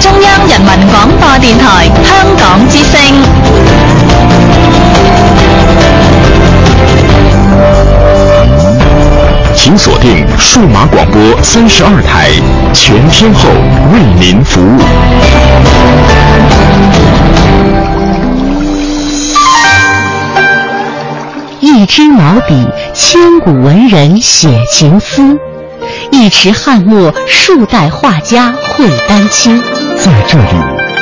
中央人民广播电台香港之声。请锁定数码广播三十二台，全天候为您服务。一支毛笔，千古文人写情思；一池翰墨，数代画家绘丹青。在这里，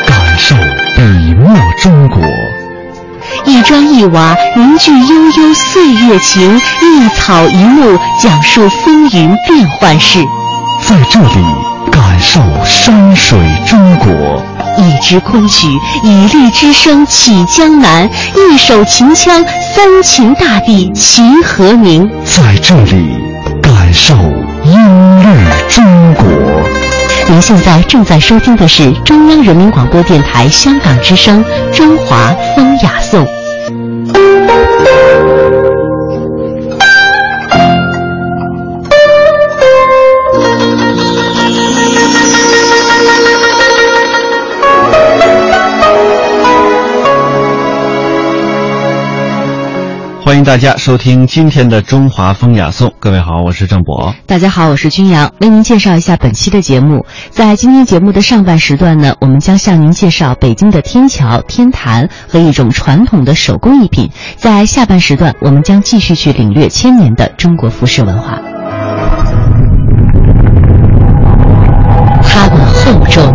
感受笔墨中国。一砖一瓦，凝聚悠悠岁月情；一草一木，讲述风云变幻事。在这里，感受山水中国。一支昆曲，以律之声起江南；一首秦腔，三秦大地齐和鸣。在这里，感受音律中国。您现在正在收听的是中央人民广播电台香港之声《中华风雅颂》。欢迎大家收听今天的《中华风雅颂》。各位好，我是郑博。大家好，我是君阳，为您介绍一下本期的节目。在今天节目的上半时段呢，我们将向您介绍北京的天桥、天坛和一种传统的手工艺品。在下半时段，我们将继续去领略千年的中国服饰文化。它们厚重，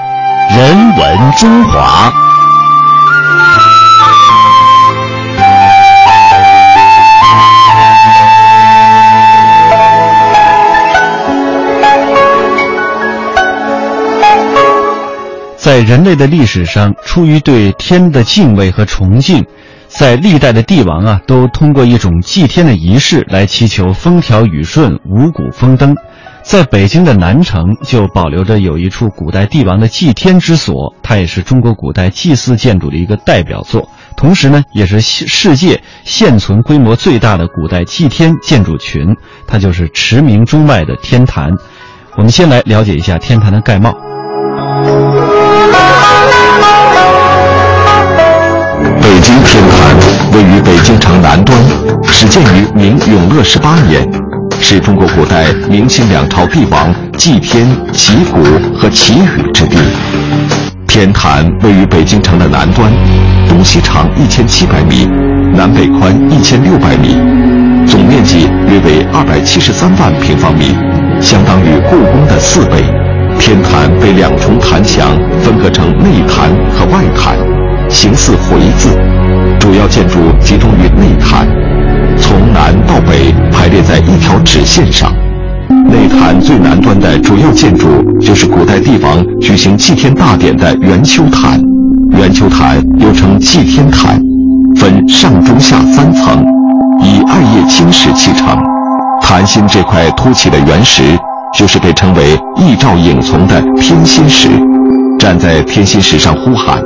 人文中华。在人类的历史上，出于对天的敬畏和崇敬，在历代的帝王啊，都通过一种祭天的仪式来祈求风调雨顺、五谷丰登。在北京的南城就保留着有一处古代帝王的祭天之所，它也是中国古代祭祀建筑的一个代表作，同时呢，也是世界现存规模最大的古代祭天建筑群，它就是驰名中外的天坛。我们先来了解一下天坛的概貌。北京天坛位于北京城南端，始建于明永乐十八年。是中国古代明清两朝帝王祭天、祈谷和祈雨之地。天坛位于北京城的南端，东西长一千七百米，南北宽一千六百米，总面积约为二百七十三万平方米，相当于故宫的四倍。天坛被两重坛墙分隔成内坛和外坛，形似回字，主要建筑集中于内坛。线上，内坛最南端的主要建筑就是古代帝王举行祭天大典的圆丘坛。圆丘坛又称祭天坛，分上中下三层，以二叶青石砌成。坛心这块凸起的圆石，就是被称为一照影从的天心石。站在天心石上呼喊，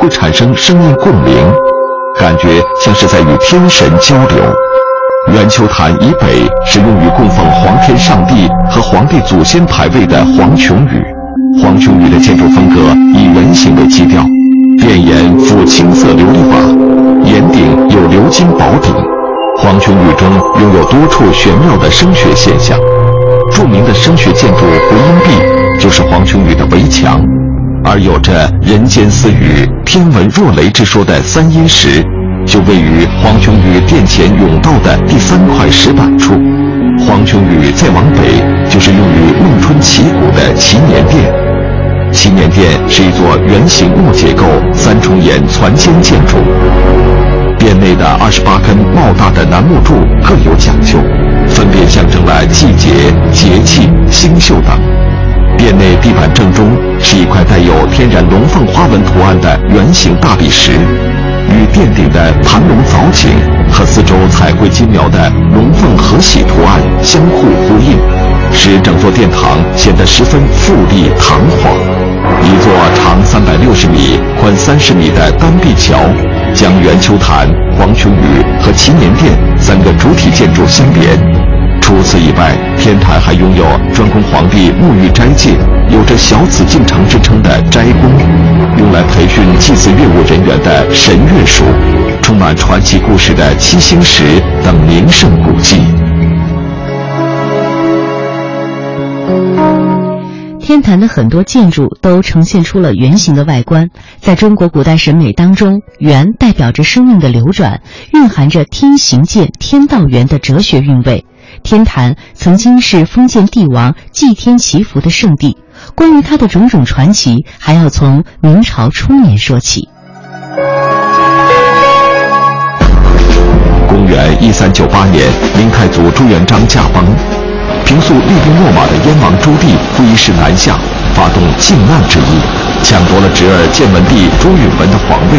会产生声音共鸣，感觉像是在与天神交流。圆丘坛以北是用于供奉皇天上帝和皇帝祖先牌位的黄琼宇。黄琼宇的建筑风格以圆形为基调，殿檐覆青色琉璃瓦，檐顶有鎏金宝顶。黄琼宇中拥有多处玄妙的声学现象。著名的声学建筑回音壁就是黄琼宇的围墙，而有着“人间私语，天文若雷”之说的三阴石。就位于黄琼宇殿前甬道的第三块石板处。黄琼宇再往北，就是用于孟春祈谷的祈年殿。祈年殿是一座圆形木结构三重檐攒尖建筑，殿内的二十八根茂大的楠木柱各有讲究，分别象征了季节、节气、星宿等。殿内地板正中是一块带有天然龙凤花纹图案的圆形大理石，与殿顶的盘龙藻井和四周彩绘精描的龙凤和喜图案相互呼应，使整座殿堂显得十分富丽堂皇。一座长三百六十米、宽三十米的单壁桥，将圆丘坛、黄琼宇和祈年殿三个主体建筑相连。除此以外，天坛还拥有专供皇帝沐浴斋戒、有着“小紫禁城”之称的斋宫，用来培训祭祀乐务人员的神乐署，充满传奇故事的七星石等名胜古迹。天坛的很多建筑都呈现出了圆形的外观，在中国古代审美当中，圆代表着生命的流转，蕴含着天行健、天道圆的哲学韵味。天坛曾经是封建帝王祭天祈福的圣地，关于它的种种传奇，还要从明朝初年说起。公元一三九八年，明太祖朱元璋驾崩，平素厉兵秣马的燕王朱棣不一时南下，发动靖难之役，抢夺了侄儿建文帝朱允文的皇位。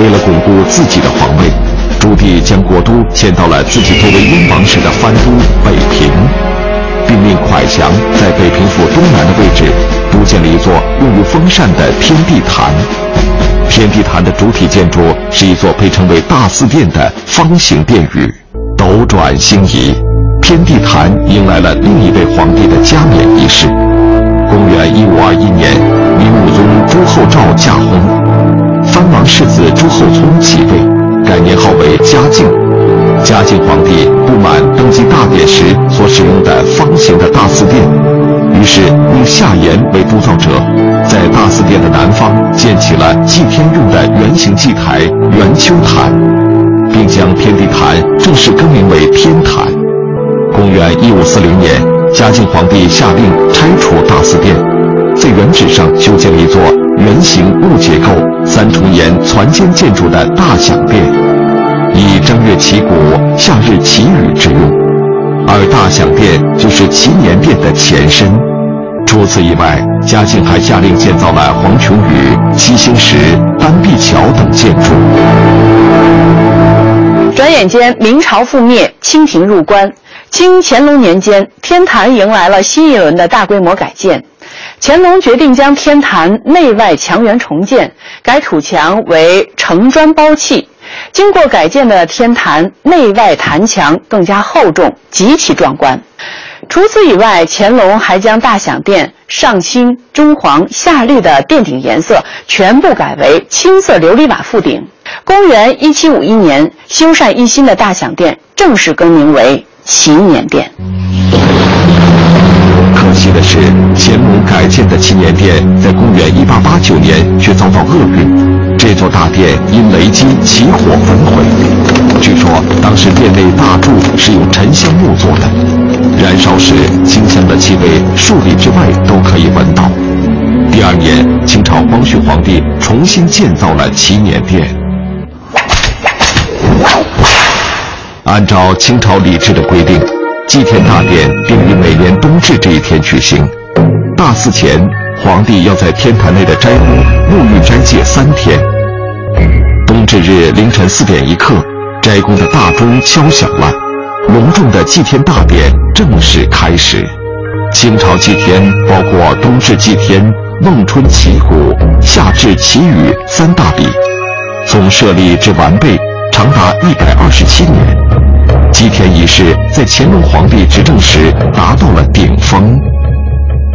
为了巩固自己的皇位。朱棣将国都迁到了自己作为燕王时的藩都北平，并命蒯祥在北平府东南的位置督建了一座用于封禅的天地坛。天地坛的主体建筑是一座被称为大祀殿的方形殿宇。斗转星移，天地坛迎来了另一位皇帝的加冕仪式。公元一五二一年，明武宗朱厚照驾崩，藩王世子朱厚熜即位。改年号为嘉靖，嘉靖皇帝不满登基大典时所使用的方形的大祀殿，于是命夏言为督造者，在大祀殿的南方建起了祭天用的圆形祭台圆丘坛，并将天地坛正式更名为天坛。公元一五四零年，嘉靖皇帝下令拆除大祀殿，在原址上修建了一座。圆形木结构、三重檐攒尖建筑的大享殿，以正月祈谷、夏日祈雨之用，而大享殿就是祈年殿的前身。除此以外，嘉靖还下令建造了黄琼宇、七星石、单壁桥等建筑。转眼间，明朝覆灭，清廷入关。清乾隆年间，天坛迎来了新一轮的大规模改建。乾隆决定将天坛内外墙垣重建，改土墙为城砖包砌。经过改建的天坛内外坛墙更加厚重，极其壮观。除此以外，乾隆还将大享殿上青、中黄、下绿的殿顶颜色全部改为青色琉璃瓦覆顶。公元一七五一年，修缮一新的大享殿正式更名为祈年殿。改建的祈年殿在公元一八八九年却遭到厄运，这座大殿因雷击起火焚毁。据说当时殿内大柱是用沉香木做的，燃烧时清香的气味数里之外都可以闻到。第二年，清朝光绪皇帝重新建造了祈年殿。按照清朝礼制的规定。祭天大典定于每年冬至这一天举行。大祀前，皇帝要在天坛内的斋宫沐浴斋戒三天。冬至日凌晨四点一刻，斋宫的大钟敲响了，隆重的祭天大典正式开始。清朝祭天包括冬至祭天、孟春祈谷、夏至祈雨三大礼，从设立至完备长达一百二十七年。祭天仪式在乾隆皇帝执政时达到了顶峰。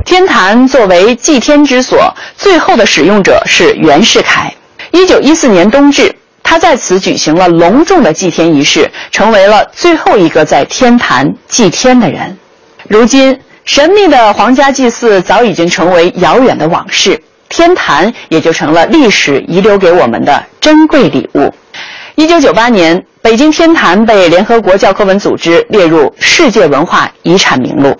天坛作为祭天之所，最后的使用者是袁世凯。一九一四年冬至，他在此举行了隆重的祭天仪式，成为了最后一个在天坛祭天的人。如今，神秘的皇家祭祀早已经成为遥远的往事，天坛也就成了历史遗留给我们的珍贵礼物。一九九八年，北京天坛被联合国教科文组织列入世界文化遗产名录。